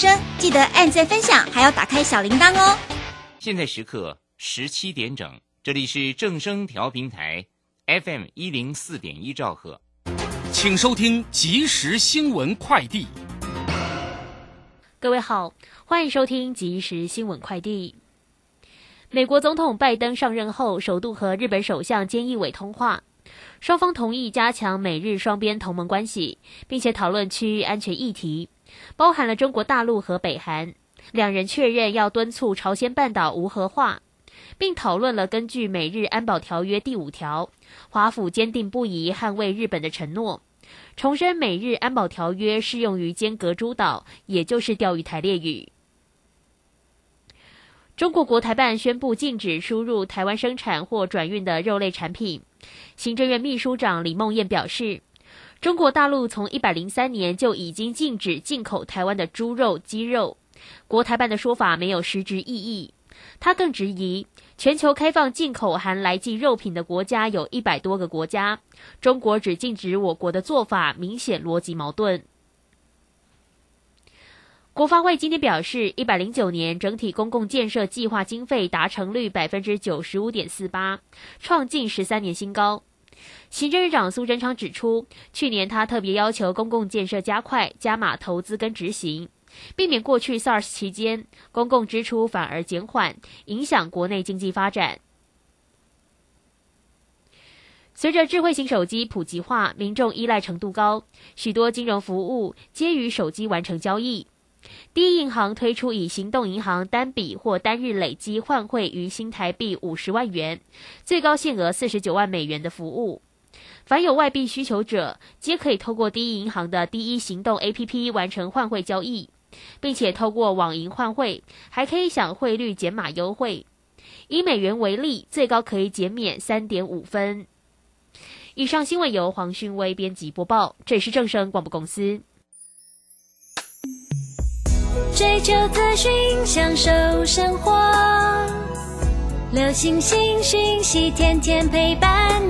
生记得按赞分享，还要打开小铃铛哦。现在时刻十七点整，这里是正声调频台 FM 一零四点一兆赫，请收听即时新闻快递。各位好，欢迎收听即时新闻快递。美国总统拜登上任后，首度和日本首相菅义伟通话，双方同意加强美日双边同盟关系，并且讨论区域安全议题。包含了中国大陆和北韩，两人确认要敦促朝鲜半岛无核化，并讨论了根据美日安保条约第五条，华府坚定不移捍卫日本的承诺，重申美日安保条约适用于尖阁诸岛，也就是钓鱼台列屿。中国国台办宣布禁止输入台湾生产或转运的肉类产品。行政院秘书长李梦燕表示。中国大陆从一百零三年就已经禁止进口台湾的猪肉、鸡肉，国台办的说法没有实质意义。他更质疑，全球开放进口含来记肉品的国家有一百多个国家，中国只禁止我国的做法明显逻辑矛盾。国发会今天表示，一百零九年整体公共建设计划经费达成率百分之九十五点四八，创近十三年新高。行政院长苏贞昌指出，去年他特别要求公共建设加快加码投资跟执行，避免过去 SARS 期间公共支出反而减缓，影响国内经济发展。随着智慧型手机普及化，民众依赖程度高，许多金融服务皆于手机完成交易。第一银行推出以行动银行单笔或单日累积换汇于新台币五十万元，最高限额四十九万美元的服务。凡有外币需求者，皆可以透过第一银行的第一行动 APP 完成换汇交易，并且透过网银换汇，还可以享汇率减码优惠。以美元为例，最高可以减免三点五分。以上新闻由黄勋威编辑播报，这里是正声广播公司。追求资讯，享受生活。流星星讯息，天天陪伴。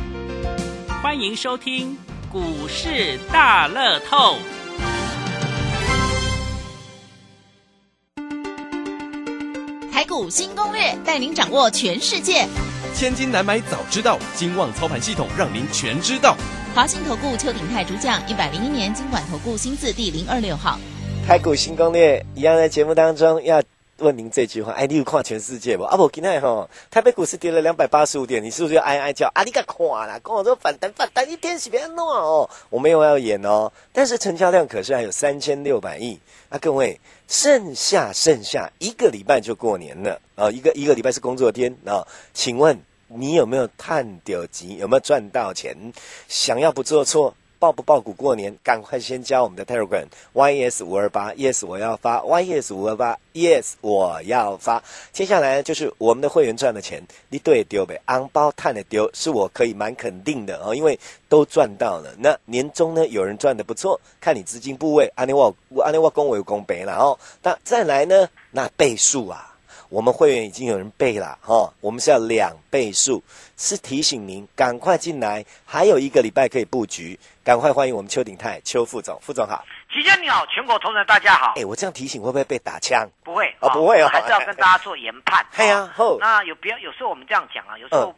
欢迎收听股市大乐透。台股新攻略，带您掌握全世界。千金难买早知道，金旺操盘系统让您全知道。华信投顾邱鼎泰主讲，一百零一年金管投顾新字第零二六号。台股新攻略一样，在节目当中要问您这句话：哎，你有看全世界不？啊不，今天哈，台北股市跌了两百八十五点，你是不是要哀哀叫？啊，你个看啦，跟我说反弹反弹一天是别弄哦，我没有要演哦，但是成交量可是还有三千六百亿啊，各位，剩下剩下一个礼拜就过年了啊，一个一个礼拜是工作天啊，请问你有没有探丢急？有没有赚到钱？想要不做错？报不报股过年，赶快先加我们的 Telegram YES 五二八 Yes 我要发 YES 五二八 Yes 我要发。接下来就是我们的会员赚的钱，你对丢呗，昂包探的丢，是我可以蛮肯定的哦，因为都赚到了。那年终呢，有人赚的不错，看你资金部位，安尼我安尼我恭维恭北了哦。那再来呢，那倍数啊。我们会员已经有人背了哈，我们是要两倍数，是提醒您赶快进来，还有一个礼拜可以布局，赶快欢迎我们邱鼎泰邱副总，副总好，齐先你好，全国同仁大家好，哎，我这样提醒会不会被打枪？不会哦，不会哦，还是要跟大家做研判。哎呀，后那有不要有时候我们这样讲啊，有时候。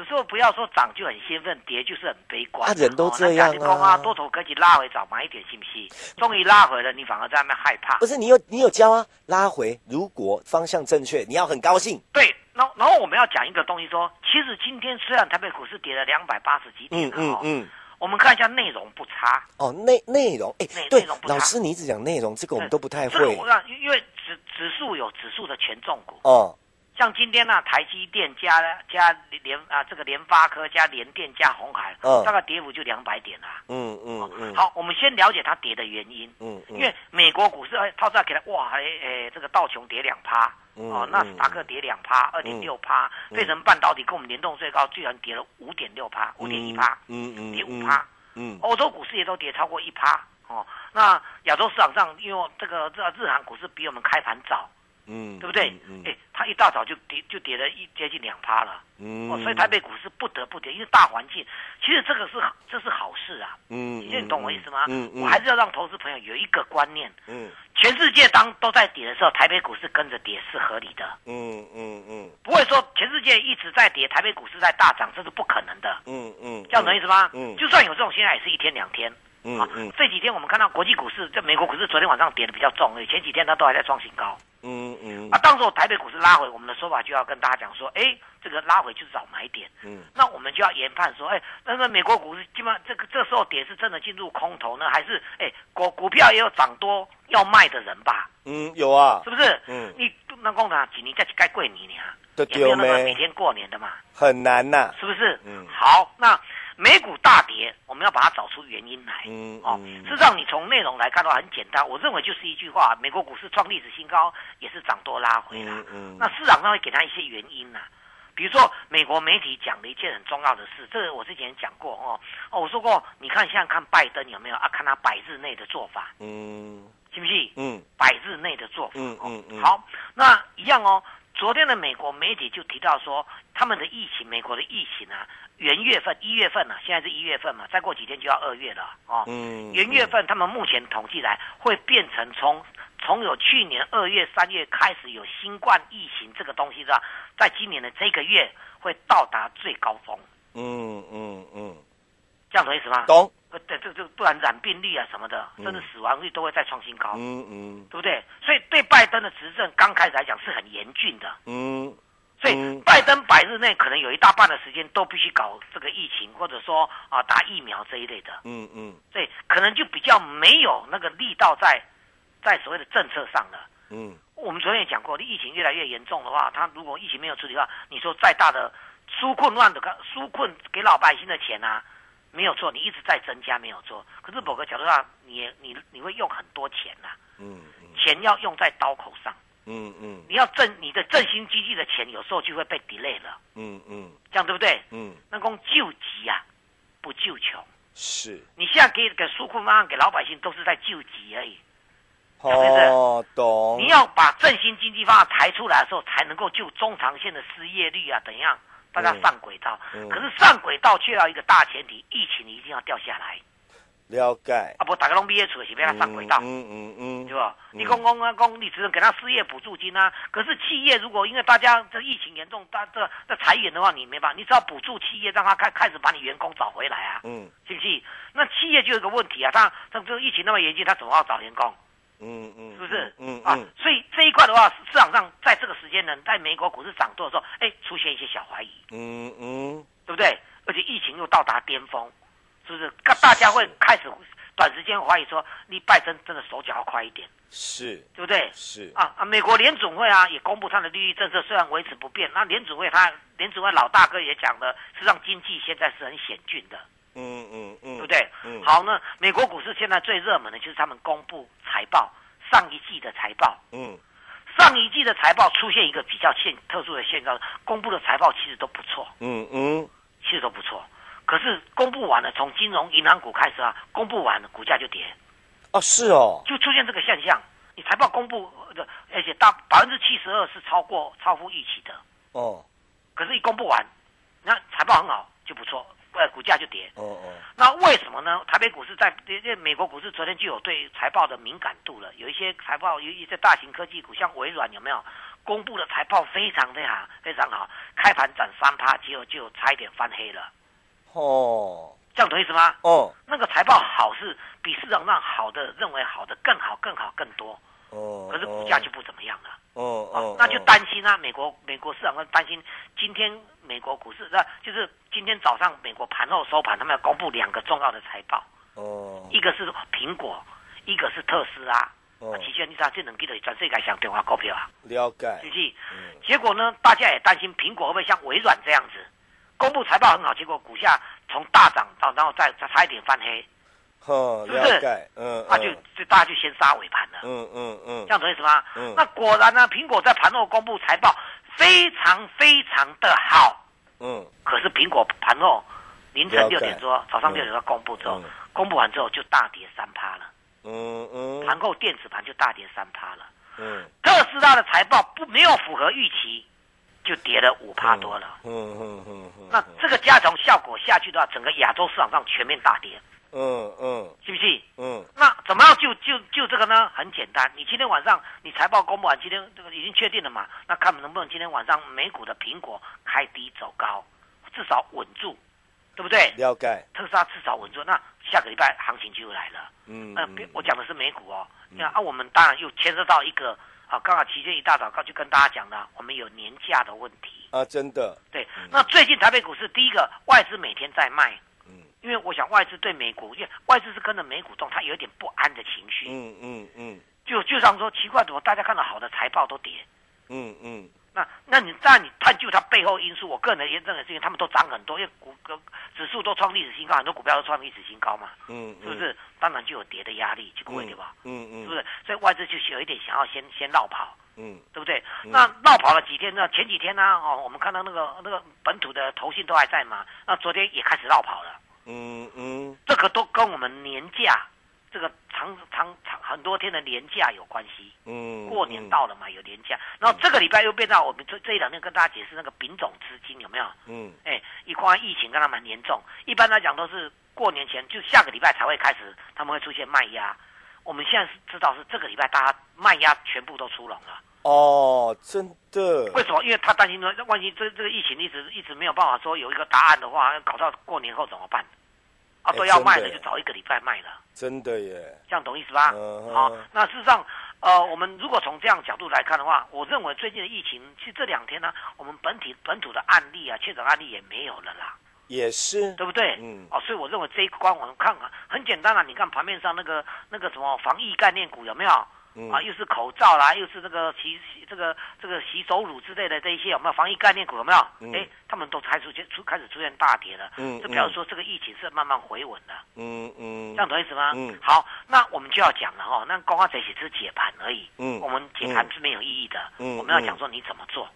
有时候不要说涨就很兴奋，跌就是很悲观。啊，人都这样啊！多头可以拉回早买一点，信不信？终于拉回了，你反而在那边害怕。不是你有你有教啊？拉回如果方向正确，你要很高兴。对，然后然后我们要讲一个东西，说其实今天虽然台北股市跌了两百八十几点，嗯嗯嗯，我们看一下内容不差。哦，内内容哎，对，老师你一直讲内容，这个我们都不太会。因为指指数有指数的权重股哦。像今天呢，台积电加加联啊，这个联发科加联电加红海，嗯。大概跌幅就两百点啦。嗯嗯。嗯，好，我们先了解它跌的原因。嗯，嗯。因为美国股市哎，套在给它哇，哎哎，这个道琼跌两趴，嗯哦，纳斯达克跌两趴，二点六趴，嗯。费城半导体跟我们联动最高，居然跌了五点六趴，五点一趴，嗯嗯，跌五趴。嗯，欧洲股市也都跌超过一趴哦。那亚洲市场上，因为这个这日韩股市比我们开盘早，嗯，对不对？嗯哎，它一大早就跌就跌了一接近两趴了，嗯，哦，所以台北股市不得不跌，因为大环境，其实这个是这是好事啊。嗯，你懂我意思吗？嗯嗯，我还是要让投资朋友有一个观念，嗯全世界当都在跌的时候，台北股市跟着跌是合理的，嗯嗯嗯不会说全世界一直在跌，台北股市在大涨，这是不可能的。嗯嗯，这样懂意思吗？嗯就算有这种现象也是一天两天。啊嗯嗯，这几天我们看到国际股市，在美国股市昨天晚上跌的比较重，前几天它都还在创新高。嗯嗯啊，当时候台北股市拉回，我们的说法就要跟大家讲说，哎，这个拉回就是找买点。嗯那我们就要研判说，哎，那个美国股市基本上这个这时候点是真的进入空头呢，还是哎股股票也有涨多要卖的人吧？嗯，有啊是，不是？嗯，你那共产几年再该过年呢？都也没有那么每天过年的嘛，很难呐，是不是？嗯好，那美股大跌，我们要把它找出原因来。嗯哦，嗯事实上，你从内容来看的话，很简单，我认为就是一句话：美国股市创历史新高，也是涨多拉回啦。嗯嗯，那市场上会给他一些原因呐、比如说美国媒体讲的一件很重要的事，这个我之前讲过哦。哦，我说过，你看现在看拜登有没有啊？看他百日内的做法，嗯信不信？嗯百日内的做法。嗯嗯嗯，好，那一样哦。昨天的美国媒体就提到说，他们的疫情，美国的疫情啊，元月份、一月份呢、啊，现在是一月份嘛，再过几天就要二月了哦。嗯，元月份他们目前统计来会变成从从有去年二月、三月开始有新冠疫情这个东西是吧？在今年的这个月会到达最高峰，嗯嗯嗯，这样懂意思吗？懂，不对，这这不然染病率啊什么的，嗯。甚至死亡率都会再创新高，嗯嗯。对不对？所以对拜登的执政刚开始来讲是很严峻的。嗯所以嗯。拜登百日内可能有一大半的时间都必须搞这个疫情，或者说啊打疫苗这一类的，嗯嗯。所以可能就比较没有那个力道在在所谓的政策上了。嗯。我们昨天也讲过，疫情越来越严重的话，他如果疫情没有处理的话，你说再大的纾困乱的纾困给老百姓的钱啊，没有错，你一直在增加没有错。可是某个角度上，你你你会用很多钱呐、嗯钱要用在刀口上，嗯嗯。你要振你的振兴经济的钱，有时候就会被 delay 了，嗯嗯。这样对不对？嗯，那讲救急啊，不救穷。是，你现在给给纾困方案给老百姓，都是在救急而已。哦，懂，你要把振兴经济方案抬出来的时候，才能够救中长线的失业率啊，怎样大家上轨道。嗯可是上轨道却要一个大前提，疫情一定要掉下来了解，啊！不，大家拢毕业出是别他上轨道。嗯嗯嗯对吧？你公公啊，公，你只能给他失业补助金啊。可是企业如果因为大家这疫情严重，大这这裁员的话，你没办法，你只要补助企业，让他开开始把你员工找回来啊，嗯信不信？那企业就有一个问题啊，他他这个疫情那么严峻，他怎么要找员工？嗯嗯，是不是？嗯啊嗯，所以这一块的话，市场上在这个时间呢，在美国股市涨多的时候，哎，出现一些小怀疑，嗯嗯对不对？而且疫情又到达巅峰，是不是？大大家会开始短时间怀疑说，你拜登真的手脚要快一点，是对不对？是，啊啊！美国联总会啊也公布它的利率政策，虽然维持不变，那联总会它联总会老大哥也讲了，实际上经济现在是很险峻的，嗯嗯嗯，对不对？嗯，好，那美国股市现在最热门的就是他们公布财报，上一季的财报。嗯。上一季的财报出现一个比较现特殊的现象，公布的财报其实都不错，嗯嗯。其实都不错。可是公布完了，从金融银行股开始啊，公布完了股价就跌，哦是哦，就出现这个现象。你财报公布的，而且大百分之七十二是超过超乎预期的，哦。可是一公布完，那财报很好就不错，呃，股价就跌。哦哦，那为什么呢？台北股市在因为美国股市昨天就有对财报的敏感度了，有一些财报，有一些大型科技股，像微软有没有公布的财报非常非常非常好，开盘涨三趴，结果就差一点翻黑了，哦这样懂意思吗？哦那个财报好是比市场上好的认为好的更好更好更多，哦，可是股价就不怎么样了。哦哦，，哦那就担心啊，美国美国市场上担心，今天美国股市那就是今天早上美国盘后收盘，他们要公布两个重要的财报，哦。一个是苹果，一个是特斯拉。哦。其实你知道这两支就是全世界上重要股票啊，了解。是，不是？结果呢，大家也担心苹果会不会像微软这样子，公布财报很好，结果股价从大涨到然后再再差一点翻黑，哦，是不是？了解，嗯，那就就大家就先杀尾盘了。嗯嗯嗯。这样懂意思吗？嗯。那果然呢，苹果在盘后公布财报非常非常的好，嗯。可是苹果盘后凌晨六点多，早上六点多公布之后，嗯。公布完之后就大跌三趴了，嗯嗯。盘后电子盘就大跌三趴了。嗯。特斯拉的财报不没有符合预期，就跌了五趴多了。嗯嗯嗯嗯，那这个加成效果下去的话，整个亚洲市场上全面大跌，嗯嗯是不是？嗯那怎么样就就就这个呢？很简单，你今天晚上你财报公布完，今天这个已经确定了嘛？那看能不能今天晚上美股的苹果开低走高，至少稳住，对不对？了解，特斯拉至少稳住，那下个礼拜行情就来了。呃，嗯我讲的是美股哦，那啊，我们当然又牵涉到一个啊，刚好期间一大早刚就跟大家讲了，我们有年假的问题。啊，真的，对，那最近台北股市第一个外资每天在卖，嗯因为我想外资对美股，因为外资是跟着美股动，它有一点不安的情绪。嗯嗯嗯就就像说奇怪，怎么大家看到好的财报都跌？嗯嗯那那你当然你探究它背后因素，我个人也认为是因为他们都涨很多，因为股个指数都创历史新高，很多股票都创历史新高嘛，嗯，是不是？当然就有跌的压力，这个问题吧，嗯嗯，是不是？所以外资就有一点想要先先绕跑，嗯对不对？嗯那绕跑了几天呢？前几天呢，哦，我们看到那个那个本土的投信都还在嘛，那昨天也开始绕跑了，嗯嗯这个都跟我们年假这个长长长很多天的年假有关系。嗯，过年到了嘛，有年假，然后这个礼拜又变到我们这这一两天跟大家解释那个丙种资金有没有？嗯哎，一况疫情跟它蛮严重，一般来讲都是过年前就下个礼拜才会开始，他们会出现卖压。我们现在是知道是这个礼拜大家卖压全部都出笼了，哦，真的，为什么？因为他担心说，万一这这个疫情一直一直没有办法说有一个答案的话，搞到过年后怎么办？啊，哎都要卖的就早一个礼拜卖了。真的耶，这样懂意思吧？嗯好、那事实上，呃，我们如果从这样角度来看的话，我认为最近的疫情，其实这两天呢，我们本体本土的案例啊，确诊案例也没有了啦，也是，对不对？嗯哦，所以我认为这一关我们看看，很简单啦、你看盘面上那个那个什么防疫概念股有没有？嗯啊，又是口罩啦，又是这个洗洗这个这个洗手乳之类的这一些有没有防疫概念股有没有？嗯哎、他们都开始出现出开始出现大跌了，嗯这表示说这个疫情是慢慢回稳的。嗯嗯，这样懂意思吗？嗯好，那我们就要讲了哈、那光光这只是解盘而已，嗯我们解盘是没有意义的，嗯我们要讲说你怎么做。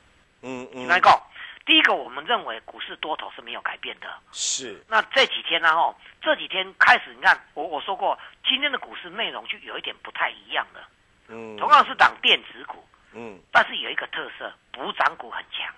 嗯嗯，来讲，第一个，我们认为股市多头是没有改变的。是，那这几天呢，哈，这几天开始，你看我我说过，今天的股市内容就有一点不太一样了。嗯，同样是涨电子股，嗯，但是有一个特色，补涨股很强。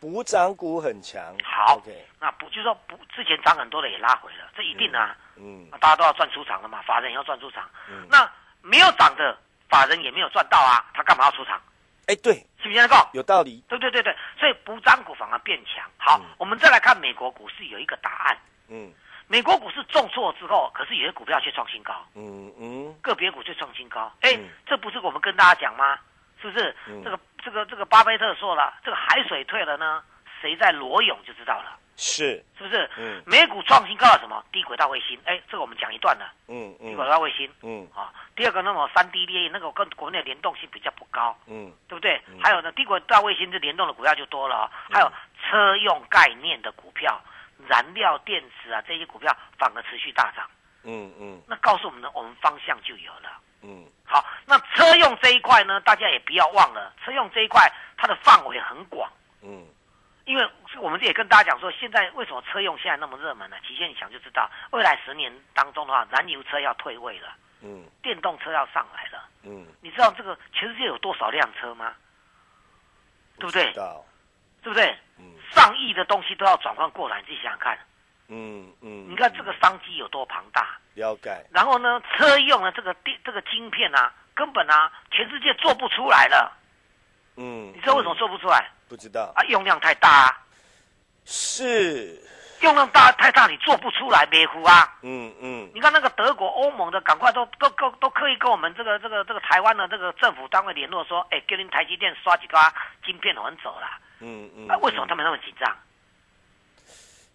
补涨股很强，好，OK，那补就是说补之前涨很多的也拉回了，这一定啊，嗯那大家都要赚出场了嘛，法人也要赚出场。嗯，那没有涨的法人也没有赚到啊，他干嘛要出场？哎，对，是不是这样讲？有道理，对对对对，所以补涨股反而变强。好，嗯我们再来看美国股市有一个答案。嗯美国股市重挫之后，可是有些股票却创新高，嗯嗯个别股却创新高。哎、嗯这不是我们跟大家讲吗？是不是？嗯这个这个这个巴菲特说了，这个海水退了呢，谁在裸泳就知道了，是，是不是？嗯美股创新高了什么？低轨道卫星。哎，这个我们讲一段了，嗯嗯低轨嗯道卫星。嗯啊，第二个那么三 D 列印那个跟国内联动性比较不高，嗯对不对？嗯还有呢，低轨道卫星这联动的股票就多了、哦，还有车用概念的股票、燃料电池啊这些股票反而持续大涨，嗯嗯那告诉我们呢，我们方向就有了。嗯好，那车用这一块呢，大家也不要忘了，车用这一块它的范围很广，嗯因为我们也跟大家讲说，现在为什么车用现在那么热门呢？其实你想就知道，未来十年当中的话，燃油车要退位了，嗯电动车要上来了。嗯，你知道这个全世界有多少辆车吗？对不对知？道，对不对？嗯上亿的东西都要转换过来，你自己想想看。嗯嗯，你看这个商机有多庞大。了解，然后呢，车用的这个电这个晶片啊，根本啊，全世界做不出来了。嗯，你知道为什么做不出来？不知道？啊，用量太大啊，是，用量大太大，你做不出来，没糊啊。嗯嗯你看那个德国、欧盟的，赶快都都都都刻意跟我们这个这个这个台湾的这个政府单位联络说，哎，给您台积电刷几个晶片，我们走了。嗯嗯，那、为什么他们那么紧张？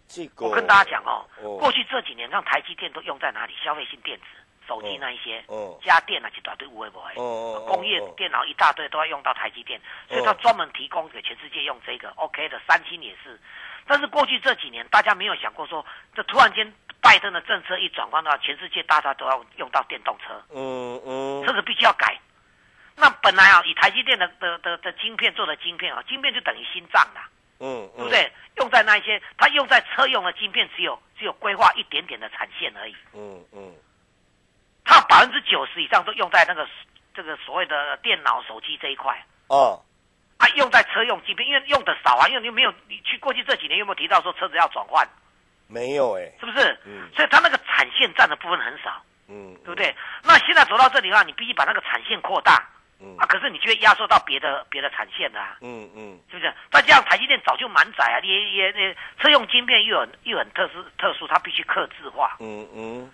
这个？我跟大家讲哦，哦过去这几年让台积电都用在哪里？消费性电子、手机那一些，嗯家电啊，一大堆无为不为，嗯嗯工业嗯电脑一大堆都要用到台积电，所以它专门提供给全世界用这个 OK 的，三星也是。但是过去这几年，大家没有想过说，这突然间拜登的政策一转换的话，全世界大家都要用到电动车，嗯嗯这个必须要改。那本来啊，以台积电的的的的晶片做的晶片啊，晶片就等于心脏啦，嗯，对不对？用在那一些，它用在车用的晶片只有只有规划一点点的产线而已，嗯嗯它百分之九十以上都用在那个这个所谓的电脑、手机这一块。哦，啊，用在车用晶片，因为用的少啊，因为你没有你去过去这几年有没有提到说车子要转换，没有哎，是不是？嗯所以它那个产线占的部分很少，嗯，对不对？那现在走到这里的话，你必须把那个产线扩大嗯啊，可是你就会压缩到别的别的产线的啊，嗯嗯是不是？再加上台积电早就满载啊，也也也车用晶片又很又很特殊特殊，它必须刻字化。嗯嗯，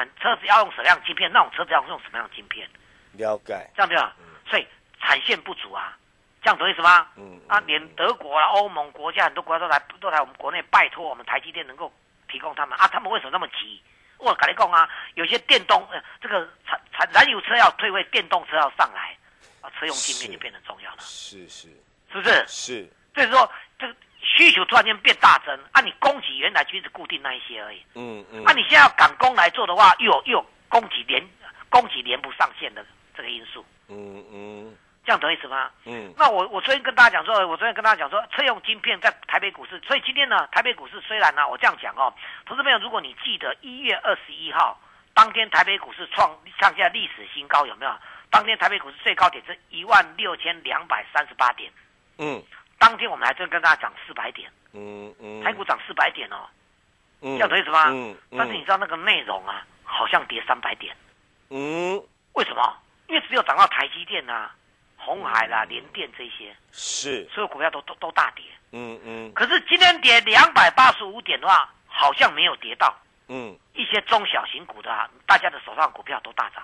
产车子要用什么样的晶片，那种车子要用什么样的晶片，了解，这样对吧？所以产线不足啊，这样懂意思吗？嗯啊，连德国啊、欧盟国家很多国家都来都来我们国内拜托我们台积电能够提供他们啊，他们为什么那么急？我跟你讲啊，有些电动呃这个产产燃油车要退位，电动车要上来啊，车用晶片就变得重要了，是是是不是？是，所以说这个需求突然间变大增啊，你供给原来就是固定那一些而已，嗯嗯，啊，你现在要赶工来做的话，又有又有供给连供给连不上线的这个因素，嗯嗯。这样懂意思吗？嗯。那我我昨天跟大家讲说，我昨天跟大家讲说，车用晶片在台北股市，所以今天呢，台北股市虽然呢，我这样讲哦，投资朋友，如果你记得一月二十一号当天台北股市创创下历史新高，有没有？当天台北股市最高点是一万六千两百三十八点，嗯当天我们还真跟大家讲四百点，嗯嗯，台股涨四百点哦，嗯这样懂意思吗？嗯但是你知道那个内容啊，好像跌三百点，嗯。为什么？因为只有涨到台积电啊、红海啦、联电这些，是，所有股票都都都大跌。嗯嗯。可是今天跌两百八十五点的话，好像没有跌到。嗯。一些中小型股的啊，大家的手上股票都大涨，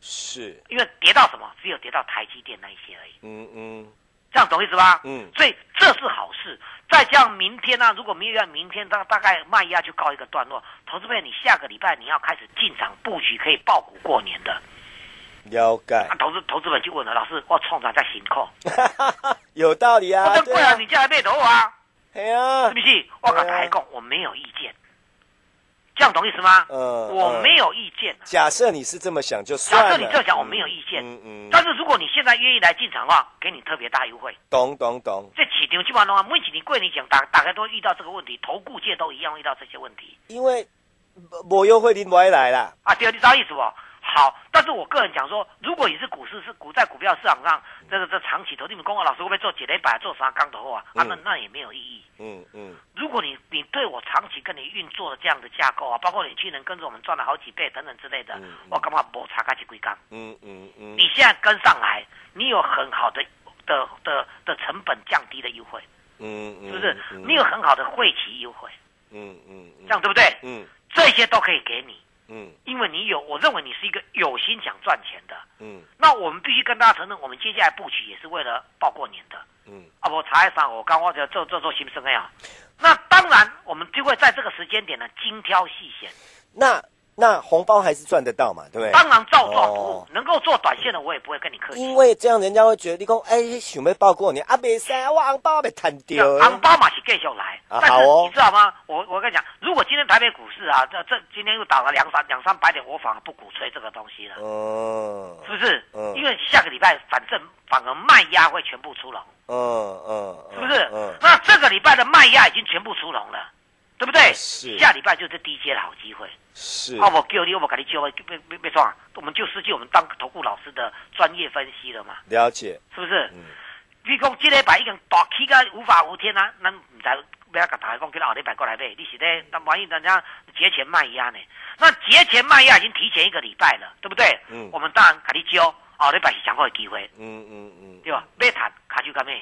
是，因为跌到什么？只有跌到台积电那一些而已。嗯嗯这样懂意思吧？嗯所以这是好事。再加上明天呢、如果没有要明天大大概卖压就告一个段落，投资朋友，你下个礼拜你要开始进场布局，可以爆股过年的。了解啊，，投资投资本就问了，老师，我冲啥在行扣？有道理啊，我这对啊贵啊，，你叫来背头啊？哎呀是不，是？我跟台讲，我没有意见。这样懂意思吗？嗯我没有意见。假设你是这么想就算了，假设你这样想，我没有意见。嗯嗯，但是如果你现在愿意来进场的话，给你特别大优惠。懂懂懂，这市场基本上每几年过年前，大大概都遇到这个问题，投顾界都一样遇到这些问题因为我优惠你不会来啦，啊。对，你知道意思不？好，但是我个人讲说，如果你是股市是股在股票市场上，这个这长期投，你们跟我老师会不会做几雷百做啥钢的话啊？那嗯那也没有意义。嗯嗯如果你你对我长期跟你运作的这样的架构啊，包括你去年跟着我们赚了好几倍等等之类的，嗯我干嘛不查开去归缸？嗯嗯嗯，你现在跟上来，你有很好的的的的成本降低的优惠，嗯嗯，是不是？嗯你有很好的汇期优惠，嗯嗯嗯这样对不对？嗯这些都可以给你，嗯因为你有，我认为你是一个有心想赚钱的。嗯那我们必须跟大家承认，我们接下来布局也是为了报过年的。嗯啊，我查一查，我刚忘记做做做新生呀。那当然，我们就会在这个时间点呢，精挑细选。那那红包还是赚得到嘛，对不对？当然照做服务，哦能够做短线的，我也不会跟你客气。因为这样人家会觉得你讲，哎，想要报过年啊，没使，我红包被摊掉这。红包嘛是继续来，但是你知道吗？我我跟你讲，如果今天台北股市啊，这这今天又打了两三两三百点，我反而不鼓吹这个东西了，嗯是不是？嗯因为下个礼拜反正反而卖压会全部出笼，嗯嗯，是不是？嗯那这个礼拜的卖压已经全部出笼了，对不对？是下礼拜就是低阶的好机会。是啊，我叫你，我给你教，别别别装啊！我们就失去我们当投顾老师的专业分析了嘛，了解，是不是？嗯你讲这礼拜已经大起个无法无天啊，咱唔知不要甲大家讲，叫后礼拜过来买，你是咧？那万一人家节前卖压呢？那节前卖压已经提前一个礼拜了，对不对？嗯我们当然给你教，后礼拜是上好的机会，嗯嗯嗯，对吧？买谈卡就干咩？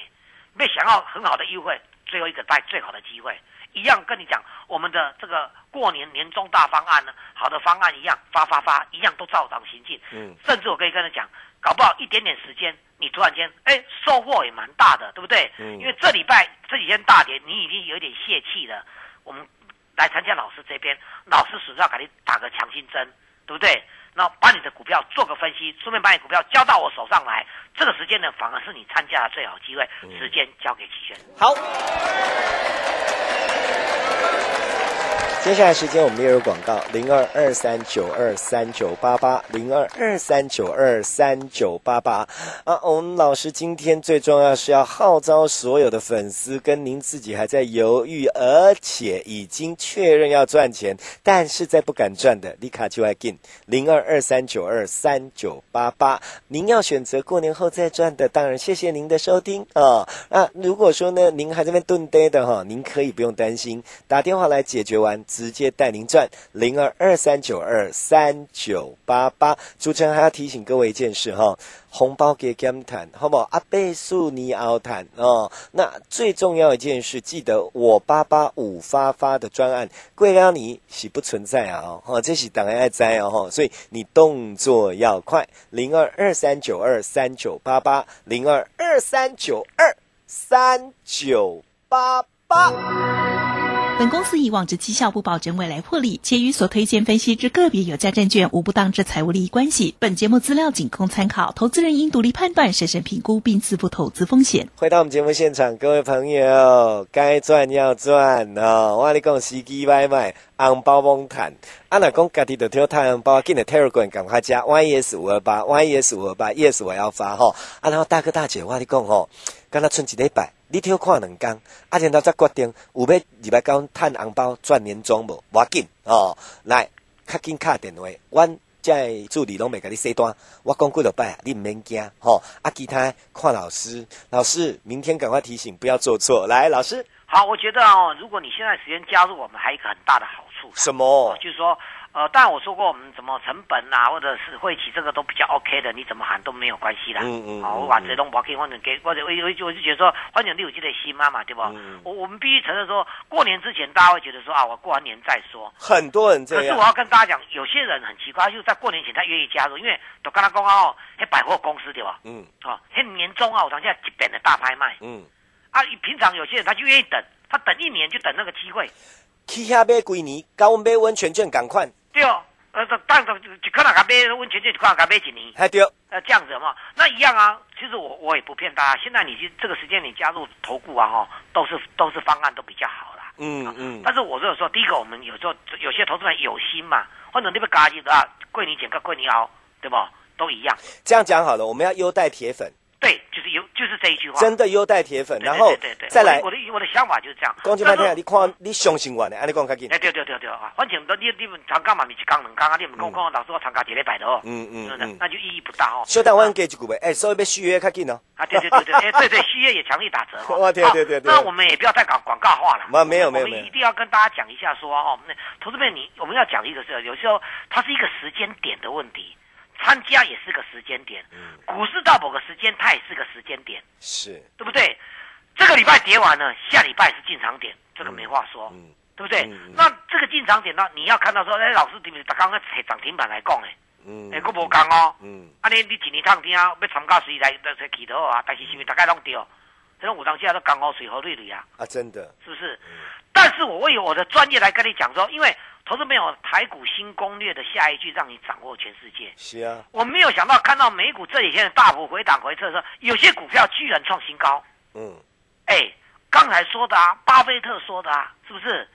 没想要很好的优惠，最后一个带最好的机会，一样跟你讲，我们的这个过年年终大方案呢，好的方案一样发发发，一样都照常行进。嗯甚至我可以跟他讲，搞不好一点点时间，你突然间哎收获也蛮大的，对不对？嗯因为这礼拜这几天大跌，你已经有点泄气了。我们来参加老师这边，老师只要给你打个强心针，对不对？那把你的股票做个分析，顺便把你股票交到我手上来，这个时间呢，反而是你参加的最好机会。时间交给齐轩。好。接下来时间我们列入广告零二二三九二三九八八零二二三九二三九八八啊，我们老师今天最重要是要号召所有的粉丝跟您自己还在犹豫，而且已经确认要赚钱，但是在不敢赚的，立卡就爱进零二二三九二三九八八。您要选择过年后再赚的，当然谢谢您的收听啊。那如果说呢，您还在那边蹲呆的哈，您可以不用担心，打电话来解决完。直接带您赚零二二三九二三九八八。主持人还要提醒各位一件事哈，红包给 Gam 谈好不好？阿倍数你奥谈哦。那最重要一件事，记得我八八五发发的专案，贵了你喜不存在啊！哦，这是当然爱栽哦，所以你动作要快。零二二三九二三九八八，零二二三九二三九八八。本公司以往之绩效不保证未来获利，且与所推荐分析之个别有价证券无不当之财务利益关系。本节目资料仅供参考，投资人应独立判断、审慎评估并自负投资风险。回到我们节目现场，各位朋友，该赚要赚哦！我跟你讲，司机买卖，红包蒙谈。啊，那讲家己的听太阳包，进的 Telegram 赶快加 YES 五二八，YES 五二八，Yes 我要发哈。啊，然后大哥大姐，我跟你讲吼，跟他存几礼拜。你听看两工，啊，然后再决定有要二百讲赚红包赚年终无？要紧哦，来，较紧卡电话，阮在助理拢未甲你洗单，我讲几落摆，你毋免惊吼。啊，其他看老师，老师明天赶快提醒，不要做错。来，老师，好，我觉得哦，如果你现在时间加入我们，还有一个很大的好处，什么？就是说。呃，当然我说过，我们怎么成本啊，或者是会起这个都比较 OK 的，你怎么喊都没有关系的。嗯嗯。好，我把这种我可以换成给，或者我我我就觉得说，反正你有这个心妈嘛，对不？嗯。我我们必须承认说，过年之前大家会觉得说啊，我过完年再说。很多人这样。可是我要跟大家讲，有些人很奇怪，就在过年前他愿意加入，因为都跟他讲哦，那百货公司对吧？嗯。哦，那年终啊，我常现在一本的大拍卖。嗯。啊，平常有些人他就愿意等，他等一年就等那个机会。去遐买几年，高温买温泉券赶快。对哦。呃，当当就可能敢买温泉就可能敢买几年，还对，呃，这样子嘛，那一样啊。其实我我也不骗大家，现在你这个时间你加入投顾啊，哈，都是都是方案都比较好啦。嗯嗯。但是我就是说，第一个我们有时候有些投资人有心嘛，或者那边嘎叽的啊，桂林捡个桂林熬，对不？都一样。这样讲好了，我们要优待铁粉。对，就是这一句话。真的优待铁粉，然后再来。我的我的想法就是这样。讲句难听，你看你相信我呢，安尼讲较紧。哎，对对对对啊！反正你你们参加嘛，你是刚两刚啊，你们跟我讲，老师我参加一礼拜的哦。嗯嗯嗯。那就意义不大哦。小蛋我给一句呗，哎，所以要续约较紧哦。啊，对对对对，哎，对对，续约也强力打折。哦，对对对对。那我们也不要再搞广告化了。没有没有没有。我们一定要跟大家讲一下说哦，那投资面你我们要讲一个是，有时候它是一个时间点的问题。参加也是个时间点，股市到某个时间，它也是个时间点，是对不对？这个礼拜跌完了，下礼拜是进场点，这个没话说，对不对？那这个进场点呢，你要看到说，哎，老师对不对？他刚刚踩涨停板来讲，哎，哎，我无讲哦，啊，你你今年趟听要参加谁来来起头啊？但是是不是大概拢对？这种五张现在都刚好水和瑞瑞啊，啊，真的，是不是？但是我会有我的专业来跟你讲说，因为。投资没有台股新攻略的下一句，让你掌握全世界。是啊，我没有想到看到美股这几天的大幅回档回撤的时候，有些股票居然创新高。嗯，哎，刚才说的啊，巴菲特说的啊，是不是？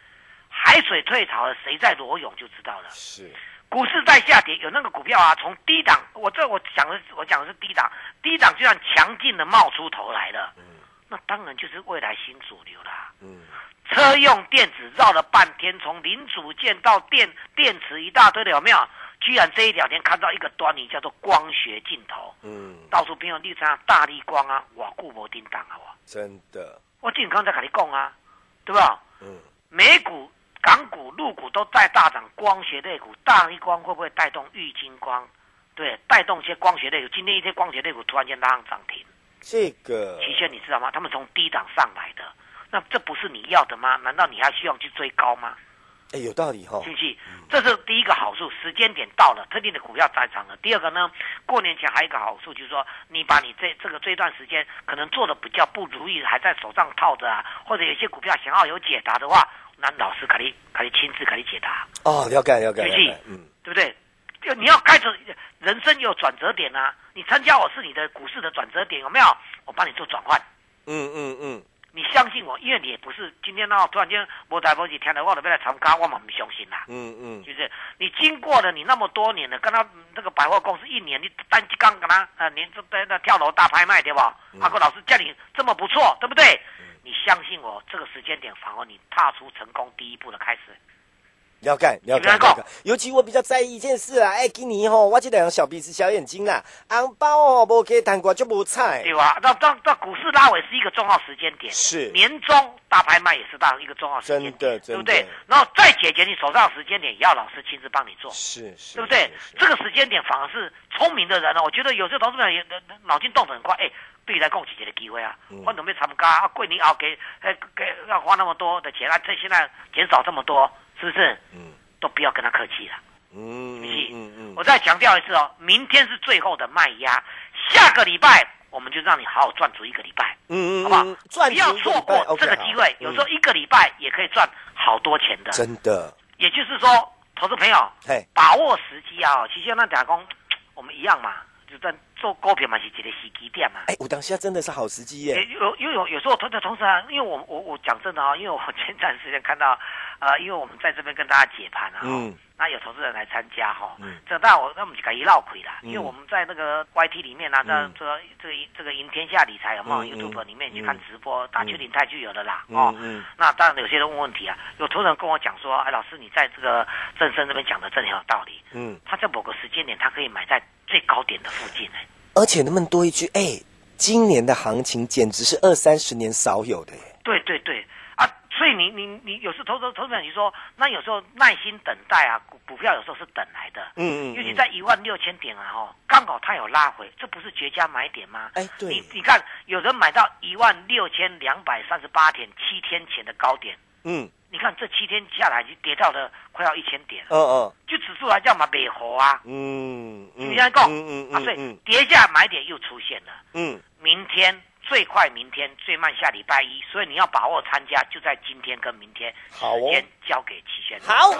海水退潮了，谁在裸泳就知道了。是，股市在下跌，有那个股票啊，从低档，我这我讲的我讲的是低档，低档居然强劲的冒出头来了。嗯，那当然就是未来新主流啦。嗯。车用电子绕了半天，从零组件到电电池一大堆的有没有？居然这一两天看到一个端倪，叫做光学镜头。嗯，到处边有例子啊，大力光啊，哇，固博叮当啊，哇，真的。我健康在跟你讲啊，对吧？嗯，美股、港股、陆股都在大涨，光学类股，大力光会不会带动玉金光？对，带动一些光学类股。今天一些光学类股突然间拉上涨停，这个期限你知道吗？他们从低档上来的。那这不是你要的吗？难道你还需要去追高吗？哎，有道理哈。信不信？这是第一个好处，时间点到了，特定的股票在涨了。第二个呢，过年前还有一个好处，就是说你把你这这个这段时间可能做的比较不如意，还在手上套着啊，或者有些股票想要有解答的话，那老师可以可以亲自可以解答。哦，了解了解。信不信？嗯，对不对？就你要开始人生有转折点啊！你参加我是你的股市的转折点，有没有？我帮你做转换。嗯嗯嗯，你相信我，因为你也不是今天呢，突然间无台风起听了我都要来参加，我嘛不相信啦。嗯嗯，就是你经过了你那么多年了，跟他那个百货公司一年，你单一刚跟他呃，年在那跳楼大拍卖对吧？阿哥老师叫你这么不错，对不对？你相信我，这个时间点反而你踏出成功第一步的开始。了解了解了解，尤其我比较在意一件事啊，哎，今年吼，我这两小鼻子小眼睛啦，红包哦，无给谈过就无彩。对吧？那那那股市拉尾是一个重要时间点，是年终大拍卖也是大一个重要时间点，对不对？然后再解决你手上的时间点，也要老师亲自帮你做，是是，对不对？这个时间点反而是聪明的人呢，我觉得有些投资者也脑筋动得很快，哎，对来共几节的机会啊，我准备参加啊，桂林啊给给给要花那么多的钱啊，这现在减少这么多，是不是？嗯。都不要跟他客气了，嗯，嗯嗯，我再强调一次哦，明天是最后的卖压，下个礼拜我们就让你好好赚足一个礼拜，嗯嗯，好不好？赚不要错过这个机会，有时候一个礼拜也可以赚好多钱的，真的。也就是说，投资朋友，把握时机啊！其实那打工，我们一样嘛，就在做股票嘛，是一个时机点嘛。哎，我当下真的是好时机耶！有因为有有时候同同时啊，因为我我我讲真的啊，因为我前段时间看到。呃，因为我们在这边跟大家解盘啊，嗯，那有投资人来参加哈，嗯，这当然我那我们就可以绕亏啦，因为我们在那个 YT 里面呢，那这个这个这个赢天下理财有没有 YouTube 里面去看直播，打丘顶太就有的啦，哦，嗯，那当然有些人问问题啊，有投资人跟我讲说，哎，老师你在这个正生这边讲的真很有道理，嗯，他在某个时间点他可以买在最高点的附近哎，而且能不能多一句，哎，今年的行情简直是二三十年少有的耶，对对对。所以你你你有时投资投资者你说那有时候耐心等待啊股股票有时候是等来的，嗯嗯，尤其在一万六千点啊哦，刚好它有拉回，这不是绝佳买点吗？哎，对，你你看有人买到一万六千两百三十八点，七天前的高点，嗯，你看这七天下来就跌到了快要一千点，嗯嗯，就指数来叫嘛美猴啊，嗯嗯，你看够，嗯嗯啊，所以跌价买点又出现了，嗯，明天。最快明天，最慢下礼拜一，所以你要把握参加，就在今天跟明天，时间交给齐轩。好。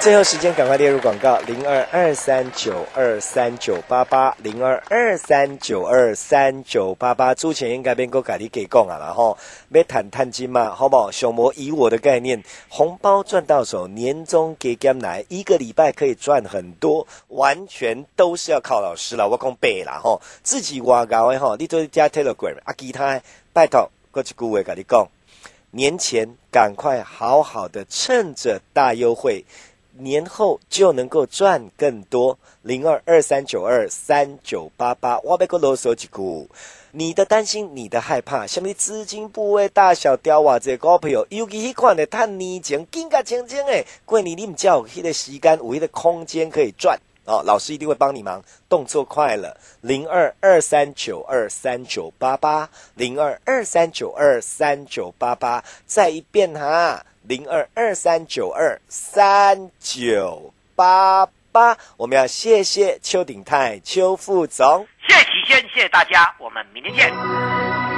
最后时间，赶快列入广告：零二二三九二三九八八，零二二三九二三九八八。之前应该边个改你给讲啊，然后没谈探金嘛，好不好？小魔以我的概念，红包赚到手，年终给干来，一个礼拜可以赚很多，完全都是要靠老师了。我讲背啦，吼，自己挖高的吼，你都加 Telegram 啊，其他拜托，过去顾位跟你讲，年前赶快好好的趁着大优惠。年后就能够赚更多，零二二三九二三九八八，我别个啰嗦几股。你的担心，你的害怕，什么资金部位大小掉哇？这股票，尤其迄款的探年前，更加清清诶。过年你唔叫迄个时间，有迄个空间可以赚哦。老师一定会帮你忙，动作快了，零二二三九二三九八八，零二二三九二三九八八，再一遍哈。零二二三九二三九八八，我们要谢谢邱鼎泰邱副总，谢谢齐轩，谢谢大家，我们明天见。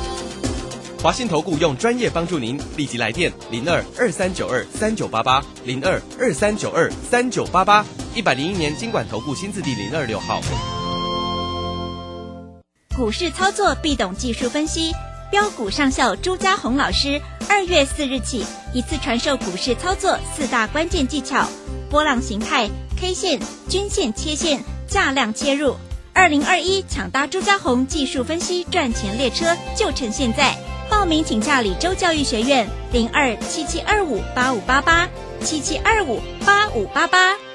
华信投顾用专业帮助您，立即来电零二二三九二三九八八零二二三九二三九八八一百零一年经管投顾新字第零二六号。股市操作必懂技术分析。标股上校朱家红老师，二月四日起一次传授股市操作四大关键技巧：波浪形态、K 线、均线、切线、价量切入。二零二一抢搭朱家红技术分析赚钱列车，就趁现在！报名请洽李州教育学院零二七七二五八五八八七七二五八五八八。